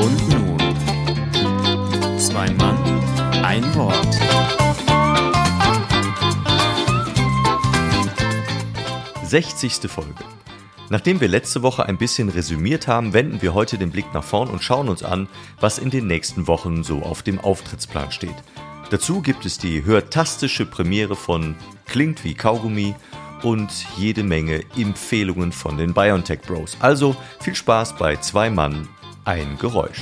Und nun, zwei Mann, ein Wort. Sechzigste Folge. Nachdem wir letzte Woche ein bisschen resümiert haben, wenden wir heute den Blick nach vorn und schauen uns an, was in den nächsten Wochen so auf dem Auftrittsplan steht. Dazu gibt es die hörtastische Premiere von Klingt wie Kaugummi und jede Menge Empfehlungen von den BioNTech Bros. Also viel Spaß bei Zwei Mann, ein Geräusch.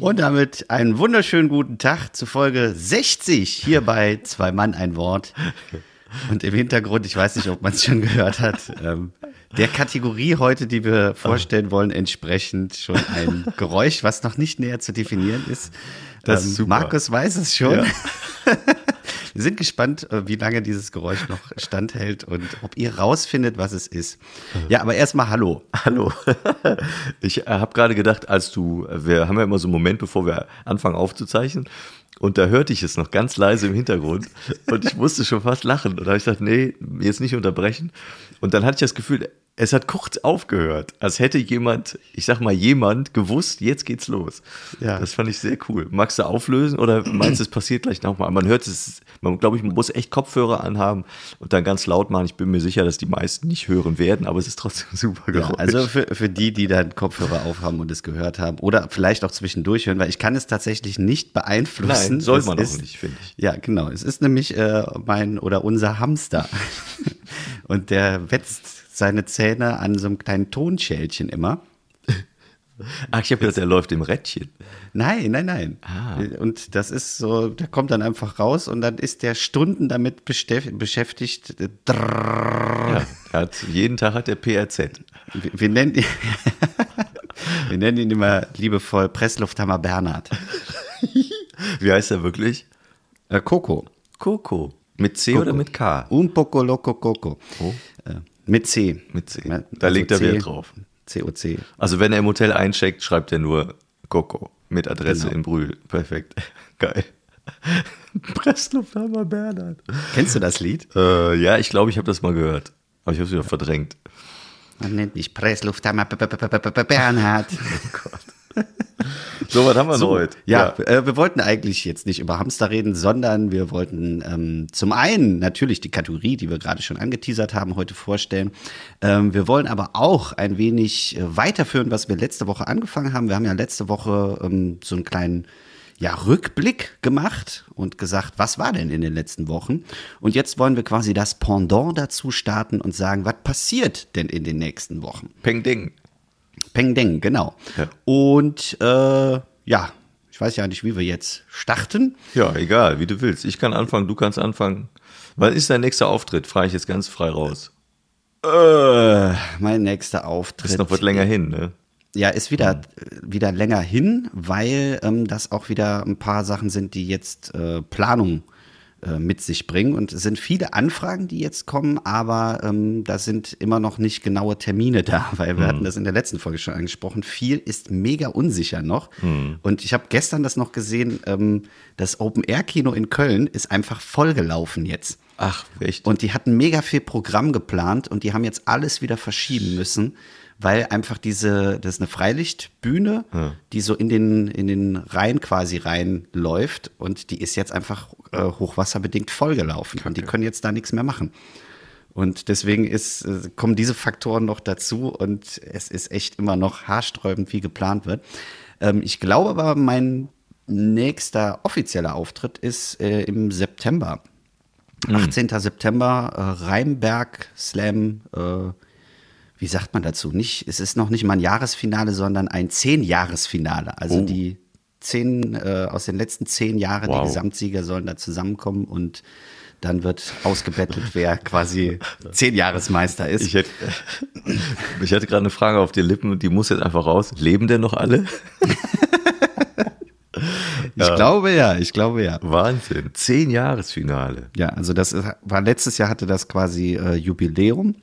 Und damit einen wunderschönen guten Tag zu Folge 60 hier bei Zwei Mann ein Wort. Und im Hintergrund, ich weiß nicht, ob man es schon gehört hat, ähm, der Kategorie heute, die wir vorstellen wollen, entsprechend schon ein Geräusch, was noch nicht näher zu definieren ist. Das ist Ähm, super. Markus weiß es schon. Ja. Wir sind gespannt, äh, wie lange dieses Geräusch noch standhält und ob ihr rausfindet, was es ist. Ja, aber erstmal Hallo. Hallo. Ich habe gerade gedacht, als du, wir haben ja immer so einen Moment, bevor wir anfangen aufzuzeichnen. Und da hörte ich es noch ganz leise im Hintergrund und ich musste schon fast lachen. Und da habe ich gedacht, nee, jetzt nicht unterbrechen. Und dann hatte ich das Gefühl, es hat kurz aufgehört, als hätte jemand, ich sag mal jemand, gewusst, jetzt geht's los. Ja. Das fand ich sehr cool. Magst du auflösen oder meinst du, es passiert gleich nochmal? Man hört es, man glaube ich, man muss echt Kopfhörer anhaben und dann ganz laut machen. Ich bin mir sicher, dass die meisten nicht hören werden, aber es ist trotzdem super Ja, Geräusch. also für, für die, die dann Kopfhörer aufhaben und es gehört haben oder vielleicht auch zwischendurch hören, weil ich kann es tatsächlich nicht beeinflussen. Nein, soll man auch ist, nicht, finde ich. Ja, genau. Es ist nämlich äh, mein oder unser Hamster. und der wetzt seine Zähne an so einem kleinen Tonschälchen immer. Ach, ich habe gedacht, der läuft im Rädchen. Nein, nein, nein. Ah. Und das ist so, der kommt dann einfach raus und dann ist der Stunden damit beschäftigt. Ja, er hat, jeden Tag hat der PRZ. Wir, wir, nennen, ihn- wir nennen ihn immer liebevoll Presslufthammer Bernhard. Wie heißt er wirklich? Coco. Coco. Mit C oder mit K? Un poco loco Coco. Oh. Äh, mit C. Mit C. Da legt er C- Wert drauf. COC. Also wenn er im Hotel eincheckt, schreibt er nur Coco mit Adresse Genau. in Brühl. Perfekt. Geil. Presslufthammer Bernhard. Kennst du das Lied? Äh, ja, ich glaube, ich habe das mal gehört. Aber ich habe es wieder verdrängt. Man nennt mich Presslufthammer B- B- B- B- B- Bernhard. So, was haben wir So, noch heute? ja, Äh, wir wollten eigentlich jetzt nicht über Hamster reden, sondern wir wollten ähm, zum einen natürlich die Kategorie, die wir gerade schon angeteasert haben, heute vorstellen. Ähm, wir wollen aber auch ein wenig äh, weiterführen, was wir letzte Woche angefangen haben. Wir haben ja letzte Woche ähm, so einen kleinen ja, Rückblick gemacht und gesagt, was war denn in den letzten Wochen? Und jetzt wollen wir quasi das Pendant dazu starten und sagen, was passiert denn in den nächsten Wochen? Peng Ding. Peng Deng, genau. Ja. Und äh, ja, ich weiß ja nicht, wie wir jetzt starten. Ja, egal, wie du willst. Ich kann anfangen, du kannst anfangen. Wann ist dein nächster Auftritt? Frage ich jetzt ganz frei raus. Äh, mein nächster Auftritt. Ist noch was länger hin, ne? Ja, ist wieder, wieder länger hin, weil ähm, das auch wieder ein paar Sachen sind, die jetzt äh, Planung äh, mit sich bringen. Und es sind viele Anfragen, die jetzt kommen, aber ähm, da sind immer noch nicht genaue Termine da, weil wir hatten das in der letzten Folge schon angesprochen. Viel ist mega unsicher noch. Und ich habe gestern das noch gesehen, ähm, das Open-Air-Kino in Köln ist einfach vollgelaufen jetzt. Ach, echt? Und die hatten mega viel Programm geplant und die haben jetzt alles wieder verschieben müssen, weil einfach diese, das ist eine Freilichtbühne, die so in den, in den Rhein quasi reinläuft und die ist jetzt einfach äh, hochwasserbedingt vollgelaufen und die können jetzt da nichts mehr machen. Und deswegen ist, äh, kommen diese Faktoren noch dazu und es ist echt immer noch haarsträubend, wie geplant wird. Ähm, ich glaube aber, mein nächster offizieller Auftritt ist äh, im September. 18. September, äh, Rheinberg Slam, äh, wie sagt man dazu? Nicht, es ist noch nicht mal ein Jahresfinale, sondern ein Zehn-Jahresfinale. Also Oh. die zehn, äh, aus den letzten zehn Jahren, Wow. die Gesamtsieger sollen da zusammenkommen und dann wird ausgebettelt, wer quasi Zehn-Jahresmeister ist. Ich hätte, ich hatte gerade eine Frage auf den Lippen und die muss jetzt einfach raus. Leben denn noch alle? Ich glaube ja, ich glaube ja. Wahnsinn. Zehn Jahresfinale. Ja, also das ist, war letztes Jahr hatte das quasi äh, Jubiläum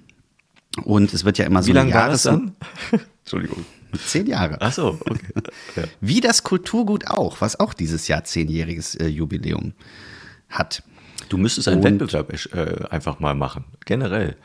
und es wird ja immer so Wie lange war das dann? Entschuldigung. Zehn Jahre. Ach so, okay. Ja. Wie das Kulturgut auch, was auch dieses Jahr zehnjähriges äh, Jubiläum hat. Du müsstest einen Und- Wettbewerb äh, einfach mal machen, generell.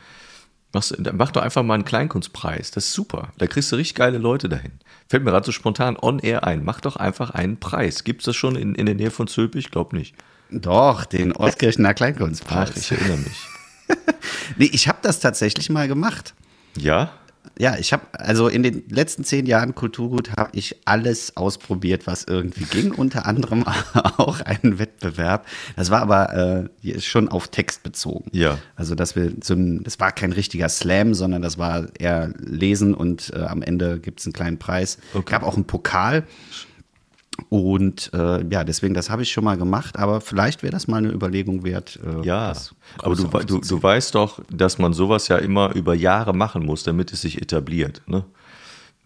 Machst, mach doch einfach mal einen Kleinkunstpreis. Das ist super. Da kriegst du richtig geile Leute dahin. Fällt mir gerade so spontan on air ein. Mach doch einfach einen Preis. Gibt es das schon in, in der Nähe von Zülpich? Ich glaube nicht. Doch, den Ortskirchener Ach, Kleinkunstpreis. ich erinnere mich. nee, ich habe das tatsächlich mal gemacht. Ja? Ja, ich habe, also in den letzten zehn Jahren Kulturgut habe ich alles ausprobiert, was irgendwie ging, unter anderem auch einen Wettbewerb. Das war aber äh, schon auf Text bezogen. Ja. Also, dass wir so ein, das war kein richtiger Slam, sondern das war eher Lesen und äh, am Ende gibt es einen kleinen Preis. Okay. Gab auch einen Pokal. Und äh, ja, deswegen, das habe ich schon mal gemacht, aber vielleicht wäre das mal eine Überlegung wert. Äh, Ja, aber du, du, du weißt doch, dass man sowas ja immer über Jahre machen muss, damit es sich etabliert. Ne?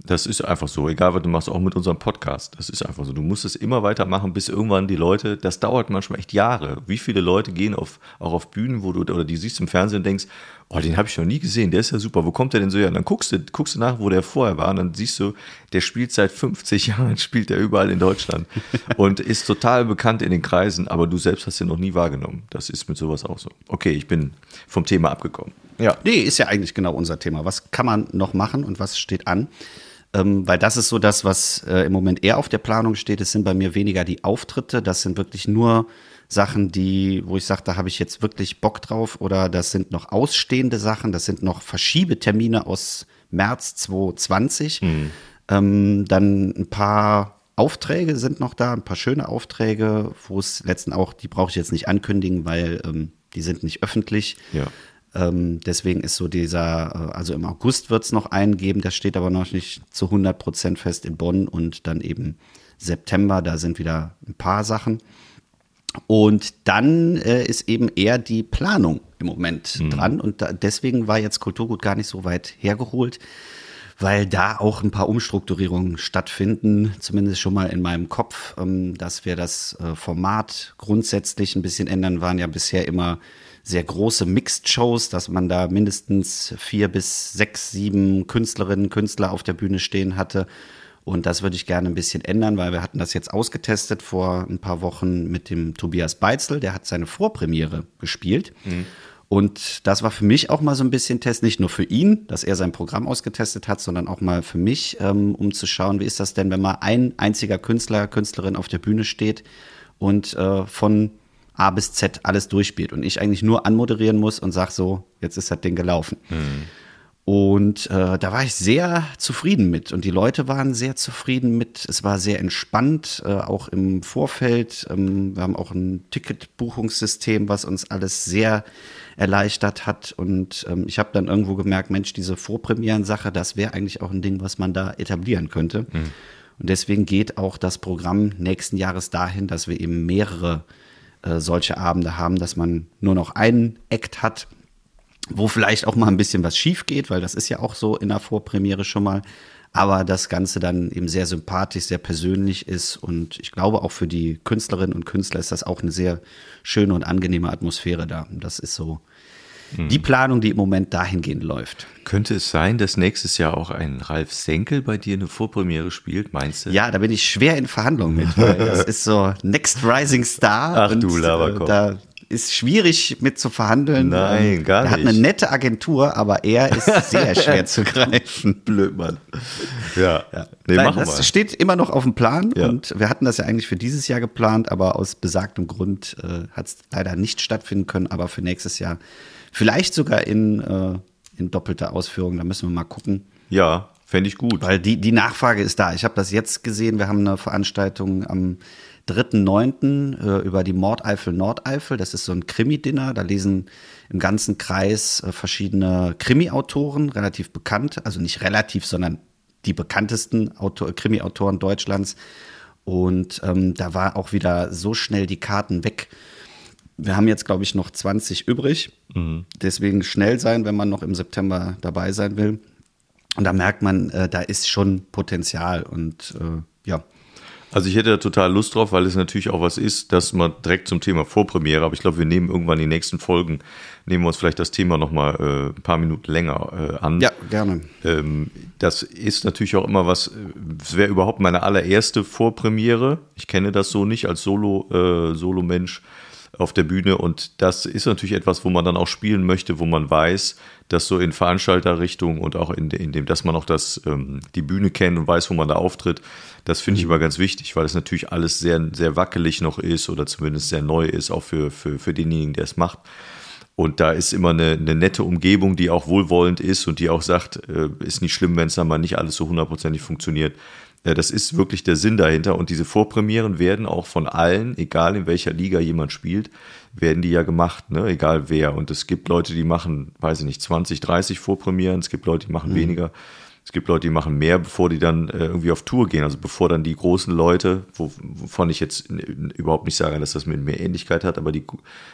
Das ist einfach so, egal was du machst, auch mit unserem Podcast. Das ist einfach so. Du musst es immer weitermachen, bis irgendwann die Leute, das dauert manchmal echt Jahre. Wie viele Leute gehen auf, auch auf Bühnen, wo du, oder die siehst im Fernsehen und denkst, oh, den habe ich noch nie gesehen, der ist ja super, wo kommt der denn so her? Und dann guckst du, guckst du nach, wo der vorher war, und dann siehst du, der spielt seit 50 Jahren, spielt er überall in Deutschland und ist total bekannt in den Kreisen, aber du selbst hast ihn noch nie wahrgenommen. Das ist mit sowas auch so. Okay, ich bin vom Thema abgekommen. Ja. Nee, ist ja eigentlich genau unser Thema. Was kann man noch machen und was steht an? Ähm, weil das ist so das, was äh, im Moment eher auf der Planung steht. Es sind bei mir weniger die Auftritte. Das sind wirklich nur Sachen, die, wo ich sage, da habe ich jetzt wirklich Bock drauf. Oder das sind noch ausstehende Sachen. Das sind noch Verschiebetermine aus März 2020. Ähm, dann ein paar Aufträge sind noch da, ein paar schöne Aufträge, wo es letzten auch, die brauche ich jetzt nicht ankündigen, weil ähm, die sind nicht öffentlich. Ja. Ähm, deswegen ist so dieser, äh, also im August wird es noch einen geben, das steht aber noch nicht zu 100 Prozent fest in Bonn und dann eben September, da sind wieder ein paar Sachen. Und dann äh, ist eben eher die Planung im Moment dran und da, deswegen war jetzt Kulturgut gar nicht so weit hergeholt, weil da auch ein paar Umstrukturierungen stattfinden, zumindest schon mal in meinem Kopf, ähm, dass wir das äh, Format grundsätzlich ein bisschen ändern, waren ja bisher immer sehr große Mixed-Shows, dass man da mindestens vier bis sechs, sieben Künstlerinnen, Künstler auf der Bühne stehen hatte. Und das würde ich gerne ein bisschen ändern, weil wir hatten das jetzt ausgetestet vor ein paar Wochen mit dem Tobias Beitzel, der hat seine Vorpremiere gespielt. Und das war für mich auch mal so ein bisschen Test, nicht nur für ihn, dass er sein Programm ausgetestet hat, sondern auch mal für mich, ähm, um zu schauen, wie ist das denn, wenn mal ein einziger Künstler, Künstlerin auf der Bühne steht und äh, von A bis Z alles durchspielt und ich eigentlich nur anmoderieren muss und sag so, jetzt ist das Ding gelaufen. Und äh, da war ich sehr zufrieden mit. Und die Leute waren sehr zufrieden mit. Es war sehr entspannt, äh, auch im Vorfeld. Ähm, wir haben auch ein Ticketbuchungssystem, was uns alles sehr erleichtert hat. Und ähm, ich habe dann irgendwo gemerkt, Mensch, diese Vorpremieren-Sache, das wäre eigentlich auch ein Ding, was man da etablieren könnte. Und deswegen geht auch das Programm nächsten Jahres dahin, dass wir eben mehrere äh, solche Abende haben, dass man nur noch einen Act hat, wo vielleicht auch mal ein bisschen was schief geht, weil das ist ja auch so in der Vorpremiere schon mal. Aber das Ganze dann eben sehr sympathisch, sehr persönlich ist. Und ich glaube, auch für die Künstlerinnen und Künstler ist das auch eine sehr schöne und angenehme Atmosphäre da. Das ist so die Planung, die im Moment dahingehend läuft. Könnte es sein, dass nächstes Jahr auch ein Ralf Senkel bei dir eine Vorpremiere spielt, meinst du? Ja, da bin ich schwer in Verhandlungen mit, weil das ist so Next Rising Star. Ach du Laberkopf. Da ist schwierig mit zu verhandeln. Nein, Ähm, gar Er hat nicht. eine nette Agentur, aber er ist sehr schwer zu greifen. Blöd, Mann. Ja. Nee, Nein, das wir. steht immer noch auf dem Plan Ja. und wir hatten das ja eigentlich für dieses Jahr geplant, aber aus besagtem Grund äh, hat es leider nicht stattfinden können, aber für nächstes Jahr vielleicht sogar in, äh, in doppelter Ausführung, da müssen wir mal gucken. Ja, fände ich gut. Weil die, die Nachfrage ist da. Ich habe das jetzt gesehen. Wir haben eine Veranstaltung am 3.9. Äh, über die Mordeifel Nordeifel. Das ist so ein Krimi-Dinner. Da lesen im ganzen Kreis äh, verschiedene Krimi-Autoren, relativ bekannt. Also nicht relativ, sondern die bekanntesten Autor Krimi-Autoren Deutschlands. Und ähm, da war auch wieder so schnell die Karten weg. Wir haben jetzt, glaube ich, noch 20 übrig. Deswegen schnell sein, wenn man noch im September dabei sein will. Und da merkt man, äh, da ist schon Potenzial und äh, ja. Also ich hätte da total Lust drauf, weil es natürlich auch was ist, dass man direkt zum Thema Vorpremiere, aber ich glaube, wir nehmen irgendwann die nächsten Folgen, nehmen wir uns vielleicht das Thema nochmal äh, ein paar Minuten länger äh, an. Ja, gerne. Ähm, das ist natürlich auch immer was, es wäre überhaupt meine allererste Vorpremiere. Ich kenne das so nicht als Solo, äh, Solo-Mensch. Auf der Bühne und das ist natürlich etwas, wo man dann auch spielen möchte, wo man weiß, dass so in Veranstalterrichtung und auch in, in dem, dass man auch das, ähm, die Bühne kennt und weiß, wo man da auftritt, das finde ich immer ganz wichtig, weil es natürlich alles sehr, sehr wackelig noch ist oder zumindest sehr neu ist, auch für, für, für denjenigen, der es macht. Und da ist immer eine, eine, nette Umgebung, die auch wohlwollend ist und die auch sagt, äh, ist nicht schlimm, wenn es dann mal nicht alles so hundertprozentig funktioniert. Äh, das ist wirklich der Sinn dahinter. Und diese Vorpremieren werden auch von allen, egal in welcher Liga jemand spielt, werden die ja gemacht, ne? egal wer. Und es gibt Leute, die machen, weiß ich nicht, 20, 30 Vorpremieren. Es gibt Leute, die machen mhm. weniger. Es gibt Leute, die machen mehr, bevor die dann äh, irgendwie auf Tour gehen. Also bevor dann die großen Leute, wovon ich jetzt überhaupt nicht sage, dass das mit mehr Ähnlichkeit hat, aber die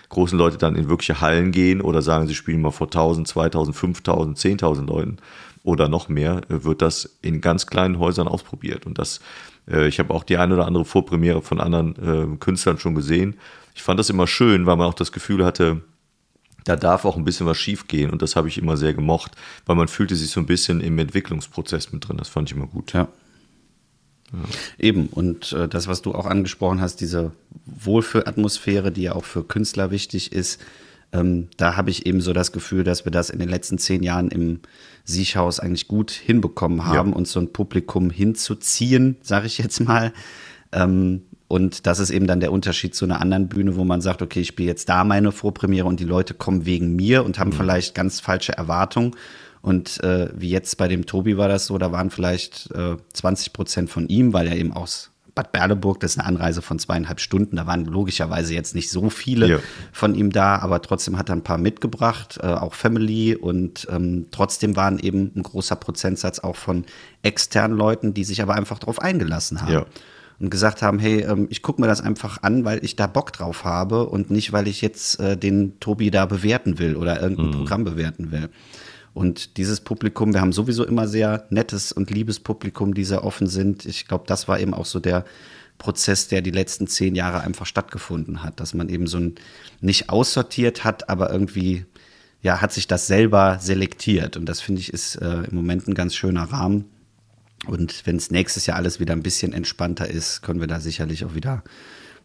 großen Leute dann in wirkliche Hallen gehen oder sagen, sie spielen mal vor 1000, 2000, 5000, 10.000 Leuten oder noch mehr, äh, wird das in ganz kleinen Häusern ausprobiert. Und das, äh, ich habe auch die eine oder andere Vorpremiere von anderen äh, Künstlern schon gesehen. Ich fand das immer schön, weil man auch das Gefühl hatte, da darf auch ein bisschen was schiefgehen und das habe ich immer sehr gemocht, weil man fühlte sich so ein bisschen im Entwicklungsprozess mit drin. Das fand ich immer gut. Ja. ja. Eben, und äh, das, was du auch angesprochen hast, diese Wohlfühlatmosphäre, die ja auch für Künstler wichtig ist, ähm, da habe ich eben so das Gefühl, dass wir das in den letzten zehn Jahren im Siechhaus eigentlich gut hinbekommen haben, ja. uns so ein Publikum hinzuziehen, sage ich jetzt mal. Ähm, und das ist eben dann der Unterschied zu einer anderen Bühne, wo man sagt, okay, ich spiele jetzt da meine Vorpremiere und die Leute kommen wegen mir und haben mhm. vielleicht ganz falsche Erwartungen. Und äh, wie jetzt bei dem Tobi war das so, da waren vielleicht äh, 20 Prozent von ihm, weil er eben aus Bad Berleburg, das ist eine Anreise von zweieinhalb Stunden, da waren logischerweise jetzt nicht so viele ja. von ihm da, aber trotzdem hat er ein paar mitgebracht, äh, auch Family und ähm, trotzdem waren eben ein großer Prozentsatz auch von externen Leuten, die sich aber einfach darauf eingelassen haben. Ja und gesagt haben, hey, ähm, ich gucke mir das einfach an, weil ich da Bock drauf habe und nicht, weil ich jetzt äh, den Tobi da bewerten will oder irgendein mhm. Programm bewerten will. Und dieses Publikum, wir haben sowieso immer sehr nettes und liebes Publikum, die sehr offen sind. Ich glaube, das war eben auch so der Prozess, der die letzten zehn Jahre einfach stattgefunden hat, dass man eben so ein nicht aussortiert hat, aber irgendwie ja, hat sich das selber selektiert. Und das finde ich ist äh, im Moment ein ganz schöner Rahmen. Und wenn es nächstes Jahr alles wieder ein bisschen entspannter ist, können wir da sicherlich auch wieder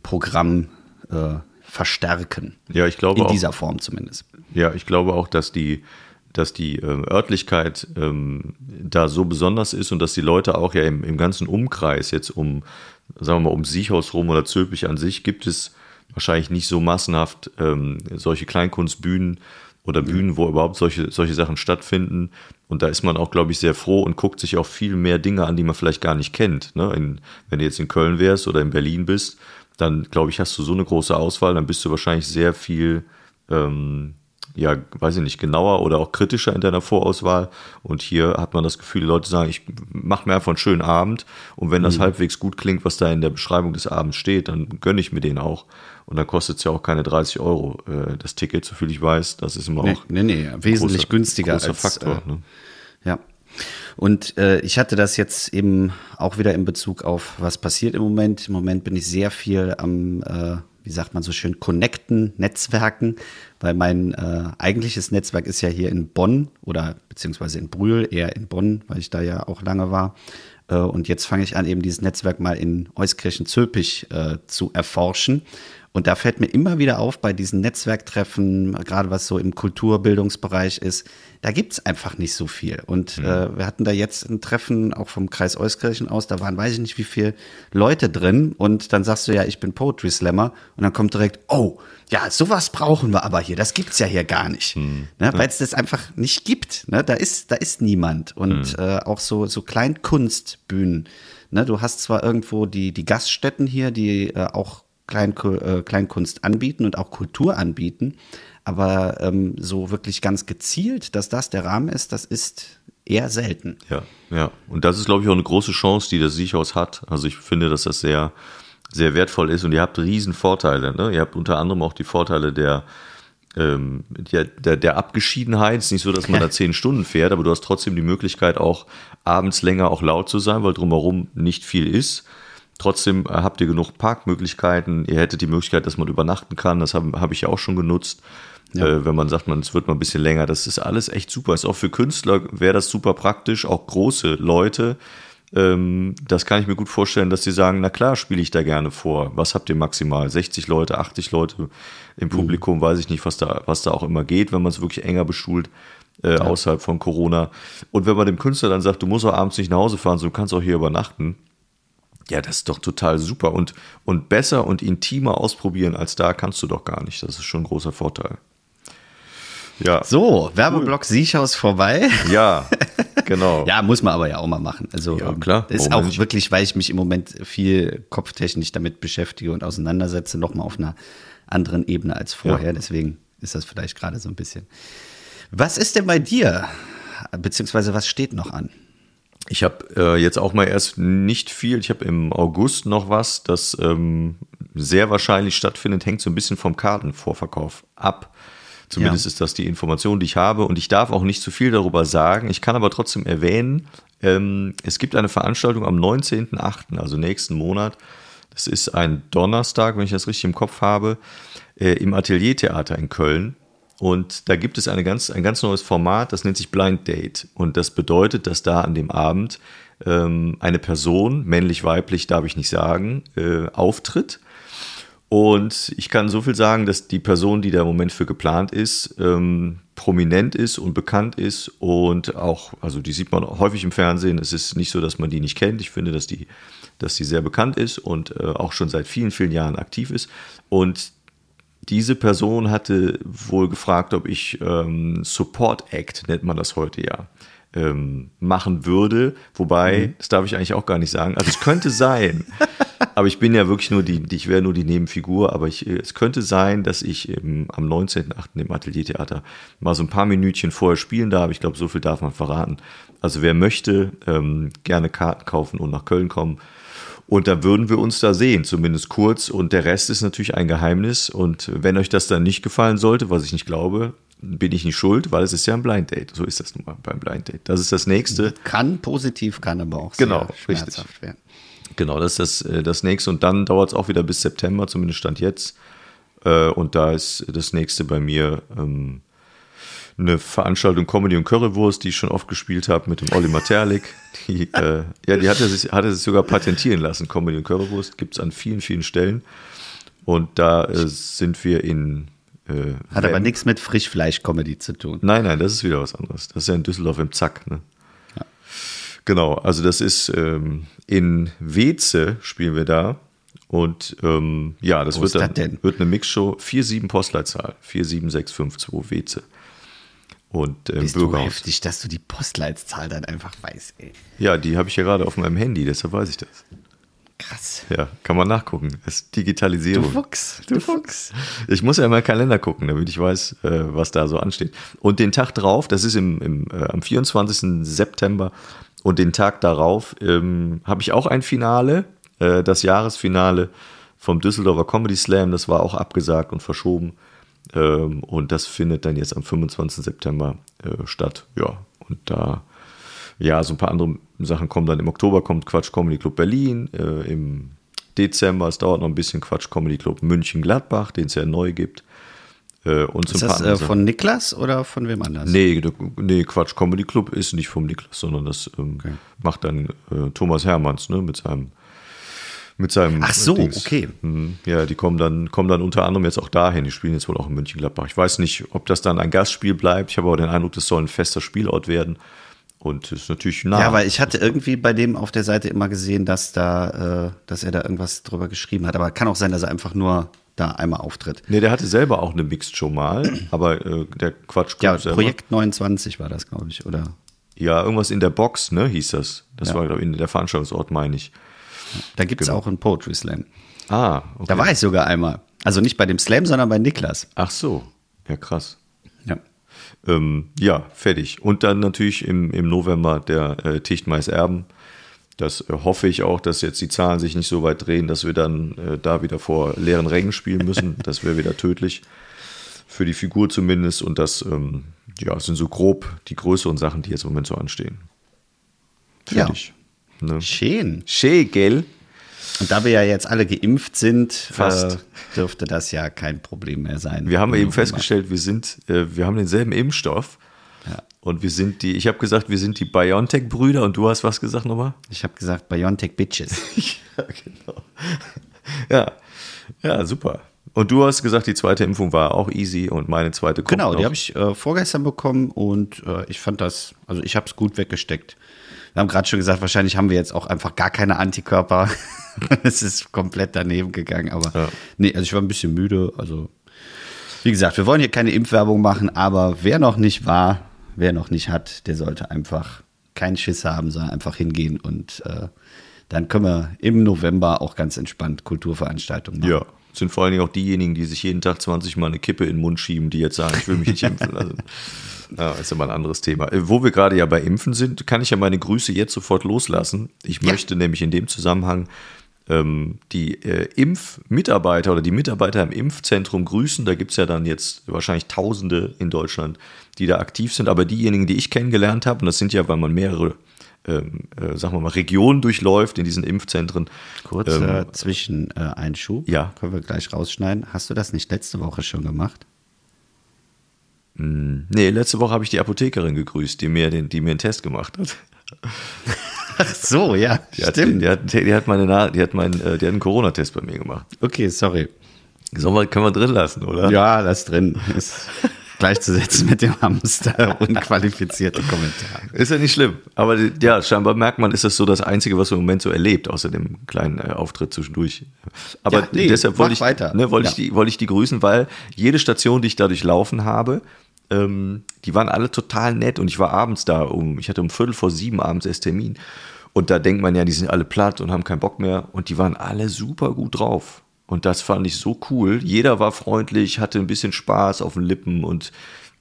Programm äh, verstärken. Ja, ich glaube In dieser auch, Form zumindest. Ja, ich glaube auch, dass die, dass die äh, Örtlichkeit ähm, da so besonders ist und dass die Leute auch ja im, im ganzen Umkreis jetzt um, sagen wir mal, um Siechhaus rum oder Zülpich an sich gibt es wahrscheinlich nicht so massenhaft ähm, solche Kleinkunstbühnen, oder Bühnen, wo überhaupt solche, solche Sachen stattfinden. Und da ist man auch, glaube ich, sehr froh und guckt sich auch viel mehr Dinge an, die man vielleicht gar nicht kennt. Ne? In, wenn du jetzt in Köln wärst oder in Berlin bist, dann glaube ich, hast du so eine große Auswahl, dann bist du wahrscheinlich sehr viel, ähm, ja, weiß ich nicht, genauer oder auch kritischer in deiner Vorauswahl. Und hier hat man das Gefühl, die Leute sagen, ich mache mir einfach einen schönen Abend. Und wenn das mhm. halbwegs gut klingt, was da in der Beschreibung des Abends steht, dann gönne ich mir den auch. Und dann kostet es ja auch keine 30 Euro äh, das Ticket, soviel ich weiß. Das ist immer nee, auch nee, nee, wesentlich großer, günstiger großer als Faktor. Äh, ne? Ja. Und äh, ich hatte das jetzt eben auch wieder in Bezug auf, was passiert im Moment. Im Moment bin ich sehr viel am, äh, wie sagt man so schön, connecten, Netzwerken, weil mein äh, eigentliches Netzwerk ist ja hier in Bonn oder beziehungsweise in Brühl, eher in Bonn, weil ich da ja auch lange war. Äh, und jetzt fange ich an, eben dieses Netzwerk mal in Euskirchen-Zülpich äh, zu erforschen. Und da fällt mir immer wieder auf bei diesen Netzwerktreffen, gerade was so im Kulturbildungsbereich ist, da gibt's einfach nicht so viel. Und mhm. äh, wir hatten da jetzt ein Treffen auch vom Kreis Euskirchen aus, da waren weiß ich nicht wie viele Leute drin. Und dann sagst du ja, ich bin Poetry Slammer. Und dann kommt direkt, oh, ja, sowas brauchen wir aber hier. Das gibt's ja hier gar nicht. Mhm. Ne, Weil es das einfach nicht gibt. Ne? Da, ist, da ist niemand. Und mhm. äh, auch so, so Kleinkunstbühnen. Ne? Du hast zwar irgendwo die, die Gaststätten hier, die äh, auch Klein, äh, Kleinkunst anbieten und auch Kultur anbieten. Aber ähm, so wirklich ganz gezielt, dass das der Rahmen ist, das ist eher selten. Ja, ja. Und das ist, glaube ich, auch eine große Chance, die das Siechhaus hat. Also ich finde, dass das sehr, sehr wertvoll ist und ihr habt riesen Vorteile. Ne? Ihr habt unter anderem auch die Vorteile der, ähm, der, der, der Abgeschiedenheit. Es ist nicht so, dass man da zehn Stunden fährt, aber du hast trotzdem die Möglichkeit, auch abends länger auch laut zu sein, weil drumherum nicht viel ist. Trotzdem äh, habt ihr genug Parkmöglichkeiten. Ihr hättet die Möglichkeit, dass man übernachten kann. Das habe hab ich ja auch schon genutzt. Ja. Äh, wenn man sagt, man, es wird mal ein bisschen länger. Das ist alles echt super. Ist auch für Künstler wäre das super praktisch. Auch große Leute Ähm, das kann ich mir gut vorstellen, dass sie sagen, na klar, spiele ich da gerne vor. Was habt ihr maximal? 60 Leute, 80 Leute im Publikum, weiß ich nicht, was da, was da auch immer geht, wenn man es wirklich enger bestuhlt. Äh, außerhalb von Corona. Und wenn man dem Künstler dann sagt, du musst auch abends nicht nach Hause fahren, so du kannst auch hier übernachten, ja, das ist doch total super und, und besser und intimer ausprobieren als da kannst du doch gar nicht. Das ist schon ein großer Vorteil. Ja. So, Werbeblock cool. Siechhaus vorbei. Ja, genau. ja, muss man aber ja auch mal machen. Also ja, klar. ist auch nicht? wirklich, weil ich mich im Moment viel kopftechnisch damit beschäftige und auseinandersetze, nochmal auf einer anderen Ebene als vorher. Ja. Deswegen ist das vielleicht gerade so ein bisschen. Was ist denn bei dir? Beziehungsweise was steht noch an? Ich habe äh, jetzt auch mal erst nicht viel. Ich habe im August noch was, das ähm, sehr wahrscheinlich stattfindet, hängt so ein bisschen vom Kartenvorverkauf ab. Zumindest ja. ist das die Information, die ich habe. Und ich darf auch nicht zu viel darüber sagen. Ich kann aber trotzdem erwähnen, ähm, es gibt eine Veranstaltung am 19.08., also nächsten Monat. Das ist ein Donnerstag, wenn ich das richtig im Kopf habe, äh, im Ateliertheater in Köln. Und da gibt es eine ganz, ein ganz neues Format, das nennt sich Blind Date. Und das bedeutet, dass da an dem Abend ähm, eine Person, männlich, weiblich, darf ich nicht sagen, äh, auftritt. Und ich kann so viel sagen, dass die Person, die da im Moment für geplant ist, ähm, prominent ist und bekannt ist und auch, also die sieht man häufig im Fernsehen. Es ist nicht so, dass man die nicht kennt. Ich finde, dass die, dass die sehr bekannt ist und äh, auch schon seit vielen, vielen Jahren aktiv ist. Und diese Person hatte wohl gefragt, ob ich ähm, Support Act, nennt man das heute ja, ähm, machen würde. Wobei, mhm. das darf ich eigentlich auch gar nicht sagen. Also es könnte sein, aber ich bin ja wirklich nur die, ich wäre nur die Nebenfigur, aber ich, es könnte sein, dass ich im, am 19.8. im Ateliertheater mal so ein paar Minütchen vorher spielen darf. Ich glaube, so viel darf man verraten. Also wer möchte, ähm, gerne Karten kaufen und nach Köln kommen. Und da würden wir uns da sehen, zumindest kurz. Und der Rest ist natürlich ein Geheimnis. Und wenn euch das dann nicht gefallen sollte, was ich nicht glaube, bin ich nicht schuld, weil es ist ja ein Blind Date. So ist das nun mal beim Blind Date. Das ist das nächste. Kann positiv, kann aber auch genau, schmerzhaft richtig. werden. Genau, das ist das, äh, das nächste. Und dann dauert es auch wieder bis September, zumindest Stand jetzt. Äh, und da ist das nächste bei mir ähm, eine Veranstaltung Comedy und Currywurst, die ich schon oft gespielt habe mit dem Olli Materlik. Die, äh, ja, die hat er, sich, hat er sich sogar patentieren lassen. Comedy und Currywurst gibt es an vielen, vielen Stellen. Und da äh, sind wir in. Äh, hat aber nichts mit Frischfleisch-Comedy zu tun. Nein, nein, das ist wieder was anderes. Das ist ja in Düsseldorf im Zack. Ne? Ja. Genau, also das ist ähm, in Weze spielen wir da. Und ähm, ja, das, wird, dann, das wird eine Mixshow 47 Postleitzahl, 47652 Weze und äh, Bist Bürgerhaus. Du heftig, dass du die Postleitzahl dann einfach weißt, ey. Ja, die habe ich ja gerade auf meinem Handy, deshalb weiß ich das. Krass. Ja, kann man nachgucken. Das ist Digitalisierung. Du Fuchs, du Fuchs. Ich muss ja immer Kalender gucken, damit ich weiß, äh, was da so ansteht. Und den Tag drauf, das ist im, im äh, am 24. September, und den Tag darauf ähm, habe ich auch ein Finale, äh, das Jahresfinale vom Düsseldorfer Comedy Slam. Das war auch abgesagt und verschoben. Ähm, und das findet dann jetzt am 25. September äh, statt. Ja, und da, ja, so ein paar andere Sachen kommen dann. Im Oktober kommt Quatsch Comedy Club Berlin. Äh, Im Dezember, es dauert noch ein bisschen, Quatsch Comedy Club München-Gladbach, den es ja neu gibt. Äh, und ist das äh, von Niklas oder von wem anders? Nee, nee, Quatsch Comedy Club ist nicht vom Niklas, sondern das ähm, okay. macht dann äh, Thomas Hermanns ne, mit seinem mit seinem Ach so, Dings. okay. Mhm. Ja, die kommen dann, kommen dann unter anderem jetzt auch dahin. Die spielen jetzt wohl auch in München-Gladbach. Ich weiß nicht, ob das dann ein Gastspiel bleibt. Ich habe aber den Eindruck, das soll ein fester Spielort werden. Und ist natürlich nah. Ja, weil ich hatte irgendwie bei dem auf der Seite immer gesehen, dass da, äh, dass er da irgendwas drüber geschrieben hat. Aber kann auch sein, dass er einfach nur da einmal auftritt. Nee, der hatte selber auch eine Mixed Show mal, aber äh, der Quatsch. Ja, selber. Projekt 29 war das, glaube ich, oder? Ja, irgendwas in der Box, ne, hieß das. Das ja. war, glaube ich, der Veranstaltungsort, meine ich. Da gibt es genau. auch einen Poetry Slam. Ah, okay. Da war ich sogar einmal. Also nicht bei dem Slam, sondern bei Niklas. Ach so, ja krass. Ja. Ähm, ja, fertig. Und dann natürlich im, im November der äh, Tichtmais Erben. Das äh, hoffe ich auch, dass jetzt die Zahlen sich nicht so weit drehen, dass wir dann äh, da wieder vor leeren Rängen spielen müssen. das wäre wieder tödlich. Für die Figur zumindest. Und das ähm, ja, sind so grob die größeren Sachen, die jetzt im Moment so anstehen. Fertig. Ja. Ne? Schön. Schön, gell? Und da wir ja jetzt alle geimpft sind, Fast. Äh, dürfte das ja kein Problem mehr sein. Wir haben eben festgestellt, wir sind, äh, wir haben denselben Impfstoff. Und wir sind die, ich habe gesagt, wir sind die Biontech-Brüder und du hast was gesagt nochmal? Ich habe gesagt, Biontech Bitches. ja, genau. Ja, ja, super. Und du hast gesagt, die zweite Impfung war auch easy und meine zweite kommt Genau, noch. die habe ich äh, vorgestern bekommen und äh, ich fand das, also ich habe es gut weggesteckt. Wir haben gerade schon gesagt, wahrscheinlich haben wir jetzt auch einfach gar keine Antikörper. es ist komplett daneben gegangen, aber Ja. nee, also ich war ein bisschen müde. Also wie gesagt, wir wollen hier keine Impfwerbung machen, aber wer noch nicht war, wer noch nicht hat, der sollte einfach keinen Schiss haben, sondern einfach hingehen und äh, dann können wir im November auch ganz entspannt Kulturveranstaltungen machen. Ja, sind vor allen Dingen auch diejenigen, die sich jeden Tag 20 Mal eine Kippe in den Mund schieben, die jetzt sagen, ich will mich nicht impfen lassen. Ja, ist aber ein anderes Thema. Äh, Wo wir gerade ja bei Impfen sind, kann ich ja meine Grüße jetzt sofort loslassen. Ich Ja. möchte nämlich in dem Zusammenhang ähm, die äh, Impfmitarbeiter oder die Mitarbeiter im Impfzentrum grüßen. Da gibt es ja dann jetzt wahrscheinlich Tausende in Deutschland, die da aktiv sind. Aber diejenigen, die ich kennengelernt habe, und das sind ja, weil man mehrere, ähm, äh, sagen wir mal, Regionen durchläuft in diesen Impfzentren. Kurzer Zwischeneinschub. Ähm, ja. Können wir gleich rausschneiden. Hast du das nicht letzte Woche schon gemacht? Nee, letzte Woche habe ich die Apothekerin gegrüßt, die mir, den, die mir einen Test gemacht hat. Ach so, ja, Die hat, die hat, die hat, meine die hat, meinen, äh, die hat einen Corona-Test bei mir gemacht. Okay, sorry. Sollen wir, können wir drin lassen, oder? Ja, lass drin. Gleichzusetzen mit dem Hamster. Unqualifizierte Kommentare. Ist ja nicht schlimm. Aber ja, scheinbar merkt man, ist das so das Einzige, was man im Moment so erlebt, außer dem kleinen äh, Auftritt zwischendurch. Aber Ja, nee, deshalb wollte ich, weiter. Ne, wollte, Ja. ich die, wollte ich die grüßen, weil jede Station, die ich da durchlaufen habe, ähm, die waren alle total nett und ich war abends da um, ich hatte um Viertel vor sieben abends erst Termin. Und da denkt man ja, die sind alle platt und haben keinen Bock mehr. Und die waren alle super gut drauf. Und das fand ich so cool. Jeder war freundlich, hatte ein bisschen Spaß auf den Lippen und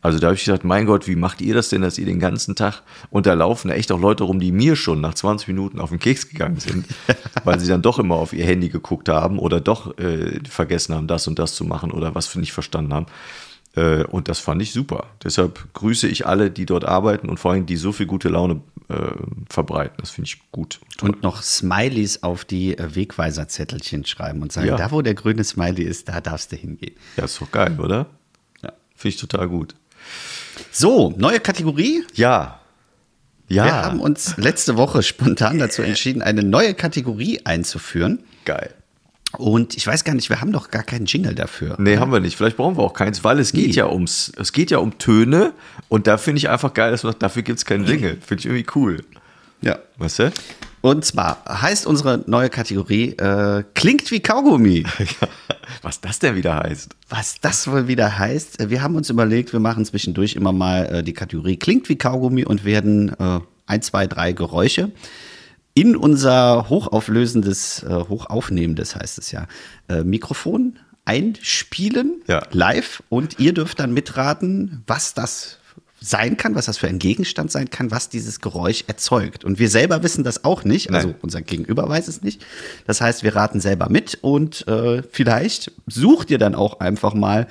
also da habe ich gedacht, mein Gott, wie macht ihr das denn, dass ihr den ganzen Tag und da laufen echt auch Leute rum, die mir schon nach 20 Minuten auf den Keks gegangen sind, weil sie dann doch immer auf ihr Handy geguckt haben oder doch äh, vergessen haben, das und das zu machen oder was nicht verstanden haben. Äh, und das fand ich super. Deshalb grüße ich alle, die dort arbeiten und vor allem die so viel gute Laune äh, verbreiten. Das finde ich gut. Und noch Smileys auf die äh, Wegweiserzettelchen schreiben und sagen, Ja. da wo der grüne Smiley ist, da darfst du hingehen. Ja, ist doch geil, oder? Ja. Finde ich total gut. So, neue Kategorie. Ja. Ja. Wir haben uns letzte Woche spontan dazu entschieden, eine neue Kategorie einzuführen. geil. Und ich weiß gar nicht, wir haben doch gar keinen Jingle dafür. Nee, haben wir nicht. Vielleicht brauchen wir auch keins, weil es geht Nee. ja ums, es geht ja um Töne und da finde ich einfach geil, dass man sagt, dafür gibt es keinen Jingle. Finde ich irgendwie cool. Ja. Weißt du? Und zwar heißt unsere neue Kategorie äh, Klingt wie Kaugummi. Was das denn wieder heißt. Was das wohl wieder heißt, äh, wir haben uns überlegt, wir machen zwischendurch immer mal äh, die Kategorie Klingt wie Kaugummi und werden äh, ein, zwei, drei Geräusche in unser hochauflösendes, äh, hochaufnehmendes heißt es ja, äh, Mikrofon einspielen, Ja. live. Und ihr dürft dann mitraten, was das sein kann, was das für ein Gegenstand sein kann, was dieses Geräusch erzeugt. Und wir selber wissen das auch nicht, also Nein. unser Gegenüber weiß es nicht. Das heißt, wir raten selber mit und äh, vielleicht sucht ihr dann auch einfach mal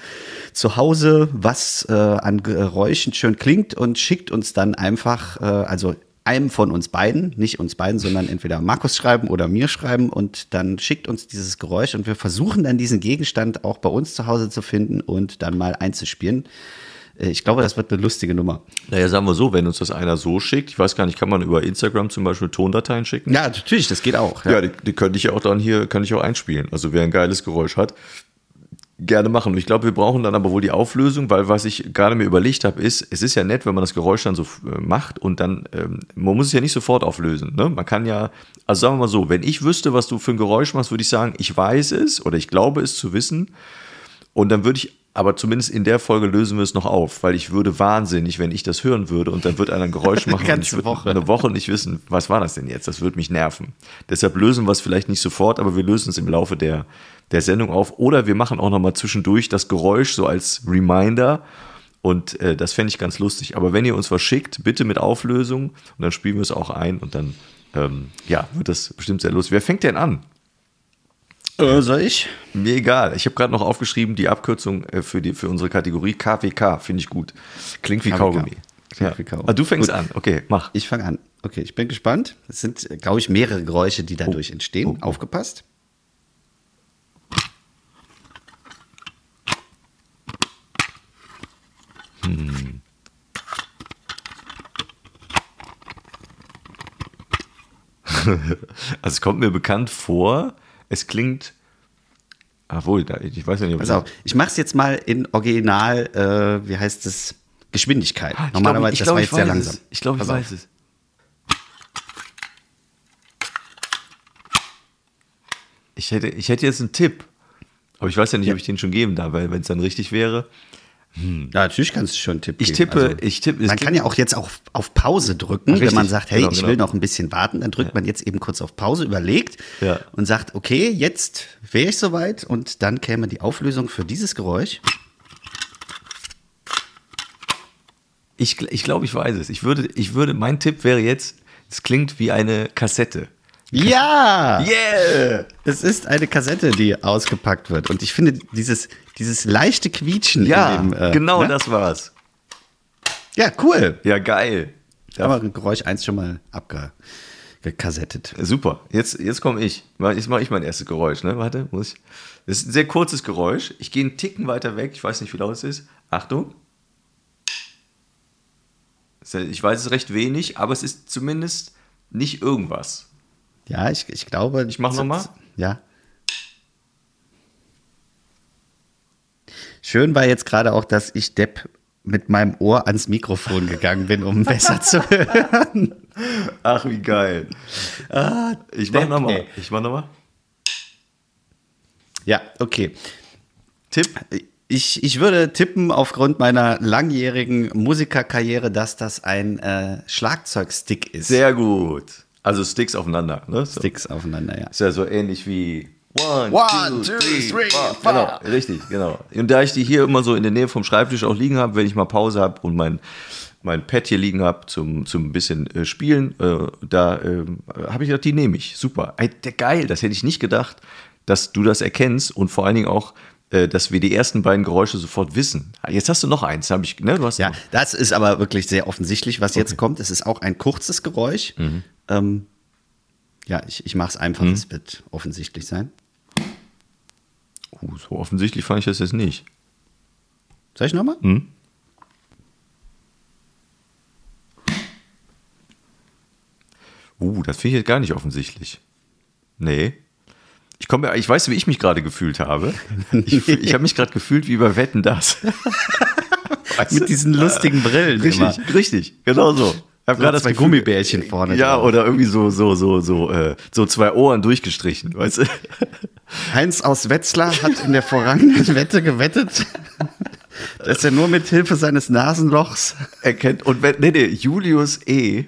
zu Hause, was äh, an Geräuschen schön klingt und schickt uns dann einfach, äh, also einem von uns beiden, nicht uns beiden, sondern entweder Markus schreiben oder mir schreiben und dann schickt uns dieses Geräusch und wir versuchen dann diesen Gegenstand auch bei uns zu Hause zu finden und dann mal einzuspielen. Äh, Ich glaube, das wird eine lustige Nummer. Naja, sagen wir so, wenn uns das einer so schickt, ich weiß gar nicht, kann man über Instagram zum Beispiel Tondateien schicken? Ja, natürlich, das geht auch. Ja, die, die könnte ich ja auch dann hier, kann ich auch einspielen. Also wer ein geiles Geräusch hat, gerne machen. Und ich glaube, wir brauchen dann aber wohl die Auflösung, weil was ich gerade mir überlegt habe, ist, es ist ja nett, wenn man das Geräusch dann so äh, macht und dann, ähm, man muss es ja nicht sofort auflösen. Ne? Man kann ja, also sagen wir mal so, wenn ich wüsste, was du für ein Geräusch machst, würde ich sagen, ich weiß es oder ich glaube es zu wissen. Und dann würde ich, aber zumindest in der Folge lösen wir es noch auf, weil ich würde wahnsinnig, wenn ich das hören würde und dann wird einer ein Geräusch machen und ganze ich würde Woche. eine Woche nicht wissen, was war das denn jetzt? Das würde mich nerven. Deshalb lösen wir es vielleicht nicht sofort, aber wir lösen es im Laufe der, der Sendung auf. Oder wir machen auch nochmal zwischendurch das Geräusch so als Reminder. Und äh, das fände ich ganz lustig. Aber wenn ihr uns was schickt, bitte mit Auflösung und dann spielen wir es auch ein und dann ähm, ja, wird das bestimmt sehr lustig. Wer fängt denn an? Äh, soll ich? Mir egal. Ich habe gerade noch aufgeschrieben, die Abkürzung äh, für, die, für unsere Kategorie KWK, finde ich gut. Klingt wie KWK. Kaugummi. Kaugummi. Ah, du fängst Gut. an. Okay, mach. Ich fange an. Okay, ich bin gespannt. Es sind, glaube ich, mehrere Geräusche, die dadurch entstehen. Oh, oh. Hm. also es kommt mir bekannt vor, es klingt. Obwohl, ich weiß ja nicht, ob also, ich mache es jetzt mal in Original, äh, wie heißt es, Geschwindigkeit. Ah, ich Normalerweise, glaub, ich, das glaub, war jetzt sehr langsam. Es. Ich glaube, ich Pass weiß es. Ich hätte, ich hätte jetzt einen Tipp, aber ich weiß ja nicht, ja. ob ich den schon geben darf, weil wenn es dann richtig wäre. Ja, natürlich kannst du schon einen Tipp Ich geben. tippe, ich tippe. Man kann ja auch jetzt auf, auf Pause drücken, Ach, wenn man sagt, hey, Genau, ich genau. will noch ein bisschen warten, dann drückt man jetzt eben kurz auf Pause, überlegt Ja. und sagt, okay, jetzt wäre ich soweit und dann käme die Auflösung für dieses Geräusch. Ich, ich glaube, ich weiß es. Ich würde, ich würde, mein Tipp wäre jetzt, es klingt wie eine Kassette. Ja! Yeah! Es ist eine Kassette, die ausgepackt wird. Und ich finde dieses, dieses leichte Quietschen Ja, in dem. äh, genau ne? das war's. Ja, cool. Ja, geil. Ja, Aber Geräusch 1 schon mal abgekassettet. Super. Jetzt, jetzt komme ich. Jetzt mache ich mein erstes Geräusch. Ne? Warte, muss ich. Das ist ein sehr kurzes Geräusch. Ich gehe einen Ticken weiter weg. Ich weiß nicht, wie laut es ist. Achtung. Ich weiß es recht wenig, aber es ist zumindest nicht irgendwas. Ja, ich, ich glaube. Ich mach noch mal. Ja. Schön war jetzt gerade auch, dass ich Depp mit meinem Ohr ans Mikrofon gegangen bin, um besser zu hören. Ach, wie geil. ich mach Depp, nochmal. Ich mach nochmal. Ja, okay. Tipp. Ich, ich würde tippen aufgrund meiner langjährigen Musikerkarriere, dass das ein äh, Schlagzeugstick ist. Sehr gut. Also Sticks aufeinander. Ne? So. Sticks aufeinander, ja. Ist ja so ähnlich wie One, One, two, three, four. four. Genau, richtig, genau. Und da ich die hier immer so in der Nähe vom Schreibtisch auch liegen habe, wenn ich mal Pause habe und mein, mein Pad hier liegen habe zum, zum bisschen äh, Spielen, äh, da ähm, habe ich gedacht, die nehme ich. Super. Ey, der, geil, das hätte ich nicht gedacht, dass du das erkennst und vor allen Dingen auch, äh, dass wir die ersten beiden Geräusche sofort wissen. Jetzt hast du noch eins, habe ich, ne? Du hast Ja, noch- das ist aber wirklich sehr offensichtlich, was jetzt kommt. Es ist auch ein kurzes Geräusch. Ähm, ja, ich, ich mache es einfach, es wird offensichtlich sein. Uh, so offensichtlich fand ich das jetzt nicht. Soll ich nochmal? Uh, das finde ich jetzt gar nicht offensichtlich. Nee. Ich komme, ich weiß, wie ich mich gerade gefühlt habe. Ich, ich habe mich gerade gefühlt wie bei Wetten das. Mit diesen lustigen Brillen richtig, immer. richtig, genau so. Ich hab So gerade das zwei Gefühl- Gummibärchen vorne Ja, drauf. oder irgendwie so, so, so, so, äh, so zwei Ohren durchgestrichen, weißt du? Heinz aus Wetzlar hat in der vorangehenden Wette gewettet, dass er nur mit Hilfe seines Nasenlochs Er kennt, und nee, nee, Julius E.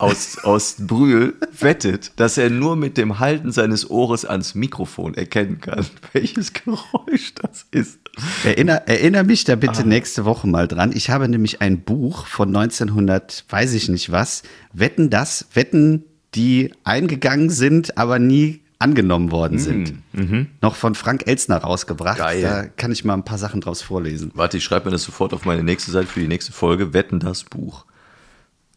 aus, aus Brühl wettet, dass er nur mit dem Halten seines Ohres ans Mikrofon erkennen kann, welches Geräusch das ist. Erinner, erinner mich da bitte nächste Woche mal dran. Ich habe nämlich ein Buch von 1900, weiß ich nicht was, Wetten das, Wetten, die eingegangen sind, aber nie angenommen worden sind. Noch von Frank Elzner rausgebracht. Geil. Da kann ich mal ein paar Sachen draus vorlesen. Warte, ich schreibe mir das sofort auf meine nächste Seite für die nächste Folge. Wetten das Buch.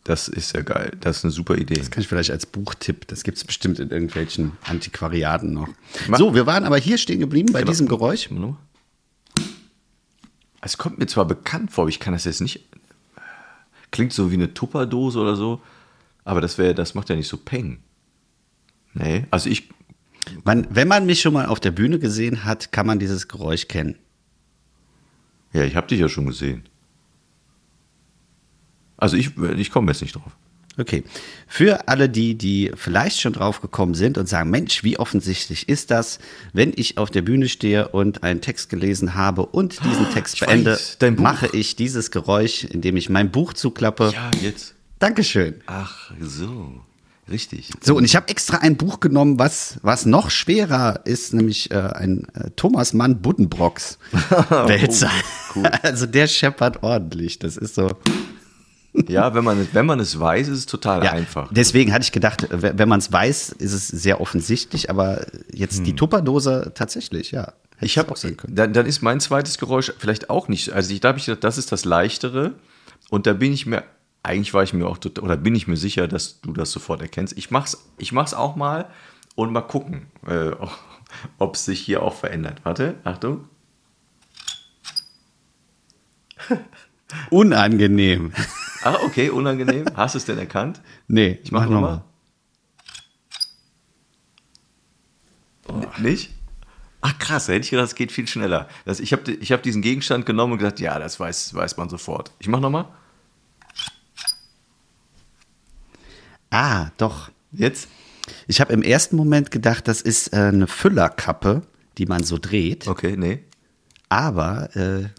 Das ist ja geil. Das ist eine super Idee. Das kann ich vielleicht als Buchtipp. Das gibt es bestimmt in irgendwelchen Antiquariaten noch. Mach- So, wir waren aber hier stehen geblieben bei Genau. diesem Geräusch. Es kommt mir zwar bekannt vor, aber ich kann das jetzt nicht. Klingt so wie eine Tupperdose oder so, aber das wäre, das macht ja nicht so Peng. Nee, also ich. Man, wenn man mich schon mal auf der Bühne gesehen hat, kann man dieses Geräusch kennen. Ja, ich habe dich ja schon gesehen. Also ich, ich komme jetzt nicht drauf. Okay. Für alle die, die vielleicht schon drauf gekommen sind und sagen, Mensch, wie offensichtlich ist das, wenn ich auf der Bühne stehe und einen Text gelesen habe und diesen Text ich beende, weiß, mache ich dieses Geräusch, indem ich mein Buch zuklappe. Ja, jetzt. Dankeschön. Ach so. Richtig. So, und ich habe extra ein Buch genommen, was, was noch schwerer ist, nämlich äh, ein äh, Thomas Mann Buddenbrocks Wälzer. Oh, cool. Also der scheppert ordentlich. Das ist so. Ja, wenn man, es- wenn man es weiß, ist es total Ja, einfach. Deswegen hatte ich gedacht, wenn man es weiß, ist es sehr offensichtlich, aber jetzt die Tupperdose tatsächlich, ja. Hm. Ich habe, auch sehen können. dann, dann ist mein zweites Geräusch vielleicht auch nicht. Also ich, da habe ich gedacht, das ist das leichtere. Und da bin ich mir, eigentlich war ich mir auch, tot- oder bin ich mir sicher, dass du das sofort erkennst. Ich mach's, ich mach's auch mal und mal gucken, äh, ob es sich hier auch verändert. Warte, Achtung. Unangenehm. Ah, okay, unangenehm. Hast du es denn erkannt? nee, Ich mach noch nochmal. Nicht? Ach krass, hätte ich gedacht, es geht viel schneller. Das, ich habe ich hab diesen Gegenstand genommen und gesagt, ja, das weiß, weiß man sofort. Ich mach nochmal. Ah, doch. Jetzt? Ich habe im ersten Moment gedacht, das ist äh, eine Füllerkappe, die man so dreht. Okay, nee. Aber äh,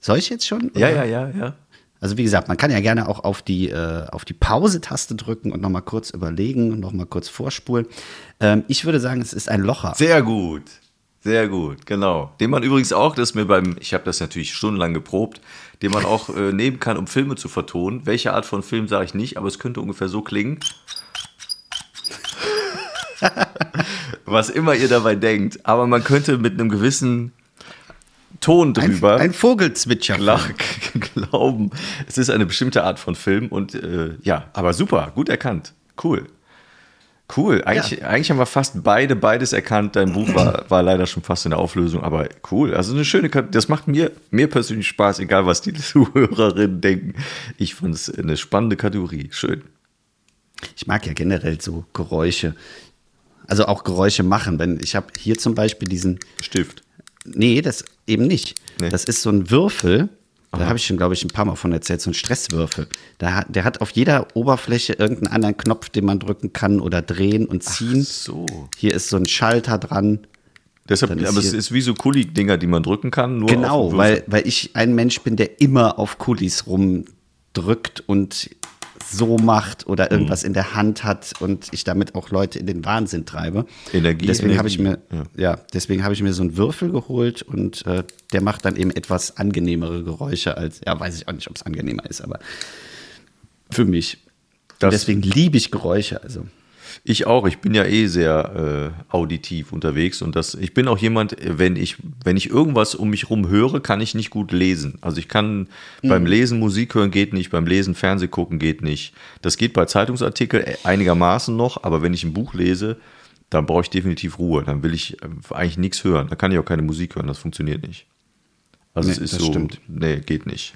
soll ich jetzt schon? Ja, oder? ja, ja, ja. Also wie gesagt, man kann ja gerne auch auf die, äh, die Pause-Taste drücken und nochmal kurz überlegen und nochmal kurz vorspulen. Ähm, ich würde sagen, es ist ein Locher. Sehr gut. Sehr gut, genau. Den man übrigens auch, das mir beim, ich habe das natürlich stundenlang geprobt, den man auch äh, nehmen kann, um Filme zu vertonen. Welche Art von Film sage ich nicht, aber es könnte ungefähr so klingen. Was immer ihr dabei denkt. Aber man könnte mit einem gewissen Ton drüber Ein, ein Vogelzwitscher. gla- glauben, es ist eine bestimmte Art von Film und äh, ja, aber super, gut erkannt. Cool. Cool. Eigentlich, eigentlich haben wir fast beide beides erkannt. Dein Buch war, war leider schon fast in der Auflösung, aber cool. Also eine schöne, das macht mir, mir persönlich Spaß, egal was die Zuhörerinnen denken. Ich fand es eine spannende Kategorie. Schön. Ich mag ja generell so Geräusche. Also auch Geräusche machen. Wenn ich habe hier zum Beispiel diesen, Stift. Nee, das eben nicht. Nee. Das ist so ein Würfel. Da habe ich schon, glaube ich, ein paar Mal von erzählt, so ein Stresswürfel. Da der hat auf jeder Oberfläche irgendeinen anderen Knopf, den man drücken kann oder drehen und ziehen. So. Hier ist so ein Schalter dran. Deshalb, aber es ist wie so Kuli-Dinger, die man drücken kann. Genau, weil, weil ich ein Mensch bin, der immer auf Kulis rumdrückt und so macht Mhm. oder irgendwas in der Hand hat und ich damit auch Leute in den Wahnsinn treibe. Energie, Deswegen habe ich mir, Energie, ja. deswegen habe ich mir so einen Würfel geholt und äh, der macht dann eben etwas angenehmere Geräusche als, ja, weiß ich auch nicht, ob es angenehmer ist, aber für mich. Deswegen liebe ich Geräusche. Also Ich auch. Ich bin ja eh sehr äh, auditiv unterwegs und das. Ich bin auch jemand, wenn ich wenn ich irgendwas um mich rum höre, kann ich nicht gut lesen. Also ich kann beim Lesen Musik hören geht nicht, beim Lesen Fernseh gucken geht nicht. Das geht bei Zeitungsartikeln einigermaßen noch, aber wenn ich ein Buch lese, dann brauche ich definitiv Ruhe. Dann will ich äh, eigentlich nichts hören. Da kann ich auch keine Musik hören. Das funktioniert nicht. Also Nee, es ist das so. stimmt. Nee, geht nicht.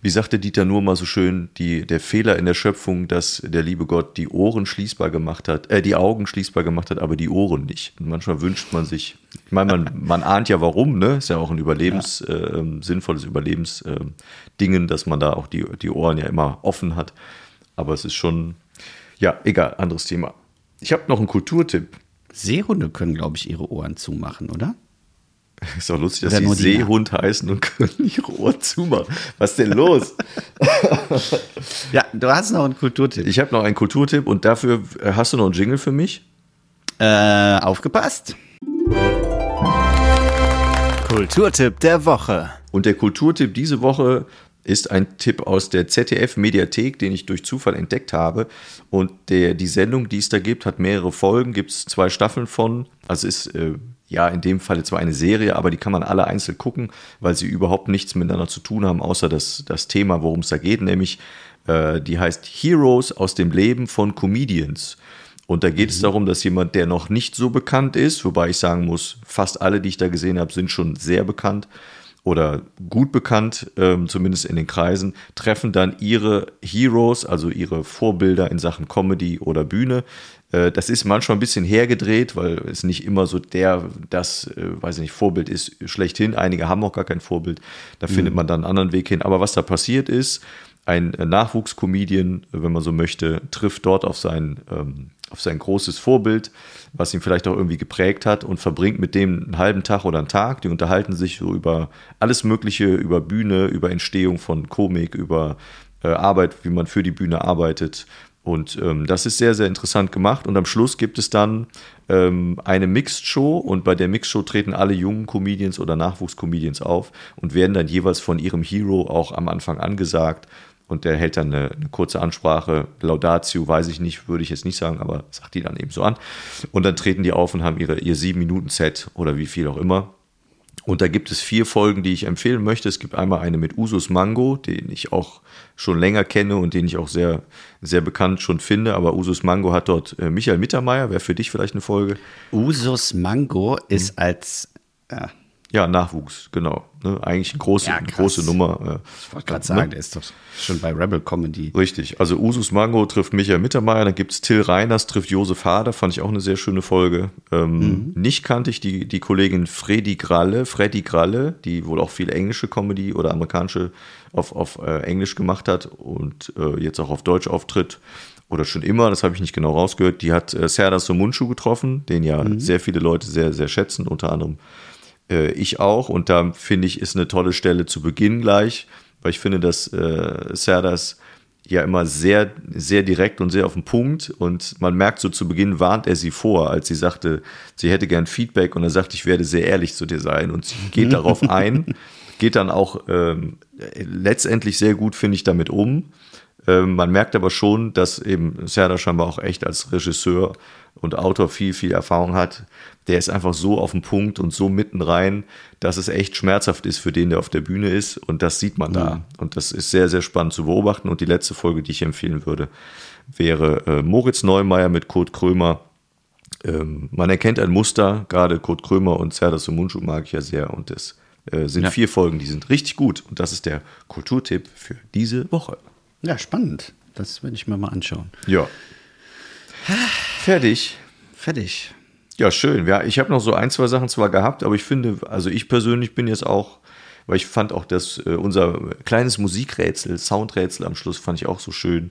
Ja. Wie sagte Dieter nur mal so schön, die, der Fehler in der Schöpfung, dass der liebe Gott die Ohren schließbar gemacht hat, äh, die Augen schließbar gemacht hat, aber die Ohren nicht. Und manchmal wünscht man sich, ich meine, man, man ahnt ja warum, ne? Ist ja auch ein Überlebens, äh, ähm, sinnvolles Überlebensdingen, Dingen, dass man da auch die, die Ohren ja immer offen hat. Aber es ist schon, ja, egal, anderes Thema. Ich habe noch einen Kulturtipp. Seehunde können, glaube ich, ihre Ohren zumachen, oder? Ist auch lustig, dass sie Seehund heißen und können ihre Ohren zumachen. Was ist denn los? Ja, du hast noch einen Kulturtipp. Ich habe noch einen Kulturtipp und dafür äh, hast du noch einen Jingle für mich? Äh, aufgepasst. Kulturtipp der Woche. Und der Kulturtipp diese Woche ist ein Tipp aus der ZDF-Mediathek, den ich durch Zufall entdeckt habe. Und der, die Sendung, die es da gibt, hat mehrere Folgen, gibt es zwei Staffeln von. Also ist äh, ja in dem Fall zwar eine Serie, aber die kann man alle einzeln gucken, weil sie überhaupt nichts miteinander zu tun haben, außer das, das Thema, worum es da geht, nämlich äh, die heißt Heroes aus dem Leben von Comedians. Und da geht es darum, dass jemand, der noch nicht so bekannt ist, wobei ich sagen muss, fast alle, die ich da gesehen habe, sind schon sehr bekannt oder gut bekannt, ähm, zumindest in den Kreisen, treffen dann ihre Heroes, also ihre Vorbilder in Sachen Comedy oder Bühne. Äh, das ist manchmal ein bisschen hergedreht, weil es nicht immer so der, das, äh, weiß ich nicht, Vorbild ist schlechthin. Einige haben auch gar kein Vorbild. Da findet man dann einen anderen Weg hin. Aber was da passiert ist, ein Nachwuchscomedian, wenn man so möchte, trifft dort auf sein, ähm, auf sein großes Vorbild, was ihn vielleicht auch irgendwie geprägt hat und verbringt mit dem einen halben Tag oder einen Tag. Die unterhalten sich so über alles Mögliche, über Bühne, über Entstehung von Komik, über äh, Arbeit, wie man für die Bühne arbeitet. Und ähm, das ist sehr, sehr interessant gemacht. Und am Schluss gibt es dann ähm, eine Mixed-Show und bei der Mixed-Show treten alle jungen Comedians oder Nachwuchscomedians auf und werden dann jeweils von ihrem Hero auch am Anfang angesagt. Und der hält dann eine, eine kurze Ansprache. Laudatio weiß ich nicht, würde ich jetzt nicht sagen, aber sagt die dann eben so an. Und dann treten die auf und haben ihre, ihr sieben Minuten Set oder wie viel auch immer. Und da gibt es vier Folgen, die ich empfehlen möchte. Es gibt einmal eine mit Usus Mango, den ich auch schon länger kenne und den ich auch sehr, sehr bekannt schon finde. Aber Usus Mango hat dort äh, Michael Mittermeier, wäre für dich vielleicht eine Folge. Usus Mango ist als, äh, Ja, Nachwuchs, genau. Ne? Eigentlich eine große, Ja, eine große Nummer. Ich wollte gerade sagen, der ist doch schon bei Rebel Comedy. Richtig. Also Usus Mango trifft Michael Mittermeier, dann gibt es Till Reiners trifft Josef Hader, fand ich auch eine sehr schöne Folge. Ähm, Nicht kannte ich die, die Kollegin Freddy Gralle, Freddy Gralle, die wohl auch viel englische Comedy oder amerikanische auf, auf äh, Englisch gemacht hat und äh, jetzt auch auf Deutsch auftritt. Oder schon immer, das habe ich nicht genau rausgehört. Die hat äh, Serdar Somuncu getroffen, den ja sehr viele Leute sehr, sehr schätzen, unter anderem äh, ich auch. Und da finde ich, ist eine tolle Stelle zu Beginn gleich, weil ich finde, dass äh, Serdas ja immer sehr, sehr direkt und sehr auf den Punkt. Und man merkt so zu Beginn warnt er sie vor, als sie sagte, sie hätte gern Feedback und er sagt, ich werde sehr ehrlich zu dir sein. Und sie geht darauf ein, geht dann auch ähm, letztendlich sehr gut, finde ich, damit um. Ähm, man merkt aber schon, dass eben Serdar scheinbar auch echt als Regisseur und Autor viel, viel Erfahrung hat. Der ist einfach so auf den Punkt und so mitten rein, dass es echt schmerzhaft ist für den, der auf der Bühne ist. Und das sieht man da. Und das ist sehr, sehr spannend zu beobachten. Und die letzte Folge, die ich empfehlen würde, wäre äh, Moritz Neumeier mit Kurt Krömer. Ähm, man erkennt ein Muster, gerade Kurt Krömer und Serdar Somuncu mag ich ja sehr. Und es äh, sind Ja. vier Folgen, die sind richtig gut. Und das ist der Kulturtipp für diese Woche. Ja, spannend. Das werde ich mir mal anschauen. Ja. Fertig. Fertig. Ja, schön. Ja, ich habe noch so ein, zwei Sachen zwar gehabt, aber ich finde, also ich persönlich bin jetzt auch, weil ich fand auch das, äh, unser kleines Musikrätsel, Soundrätsel am Schluss fand ich auch so schön.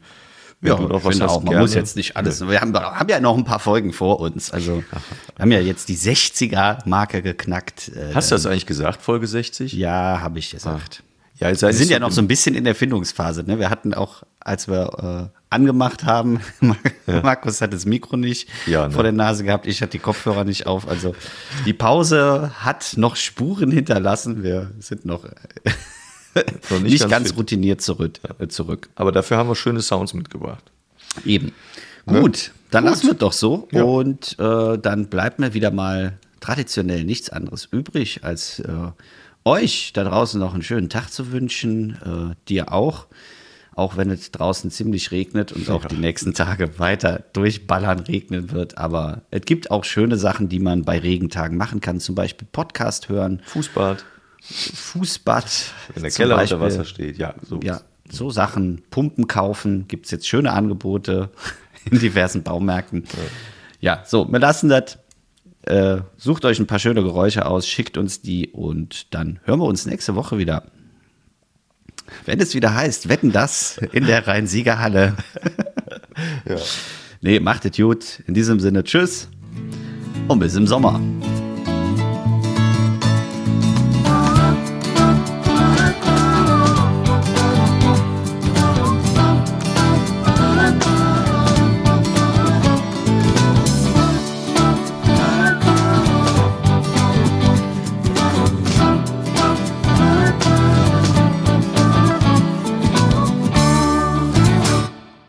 Wenn du noch ich finde auch, man gerne- muss jetzt nicht alles. Wir haben, haben ja noch ein paar Folgen vor uns. Also, wir haben ja jetzt die 60er-Marke geknackt. Äh, Hast du das eigentlich gesagt, Folge 60? Ja, habe ich gesagt. Ja, ihr seid Wir sind nicht ja noch so ein bisschen in der Findungsphase. Ne? Wir hatten auch, als wir äh, angemacht haben, Markus hat das Mikro nicht Ja, ne? vor der Nase gehabt, ich hatte die Kopfhörer nicht auf. Also die Pause hat noch Spuren hinterlassen. Wir sind noch, Noch nicht, ganz ganz, fit. routiniert zurück. Äh, zurück. Aber dafür haben wir schöne Sounds mitgebracht. Eben. Gut, dann Gut. lassen wir doch so. Ja. Und äh, dann bleibt mir wieder mal traditionell nichts anderes übrig, als äh, euch da draußen noch einen schönen Tag zu wünschen. Äh, dir auch. Auch wenn es draußen ziemlich regnet und auch die nächsten Tage weiter durchballern regnen wird. Aber es gibt auch schöne Sachen, die man bei Regentagen machen kann. Zum Beispiel Podcast hören, Fußbad, Fußbad. wenn der Keller Beispiel. unter Wasser steht. Ja, so. Ja, so Sachen, Pumpen kaufen, gibt es jetzt schöne Angebote in diversen Baumärkten. Ja, so, wir lassen das. Äh, sucht euch ein paar schöne Geräusche aus, schickt uns die und dann hören wir uns nächste Woche wieder. Wenn es wieder heißt, wetten das in der Rhein-Sieger-Halle. Nee, macht es gut. In diesem Sinne, tschüss und bis im Sommer.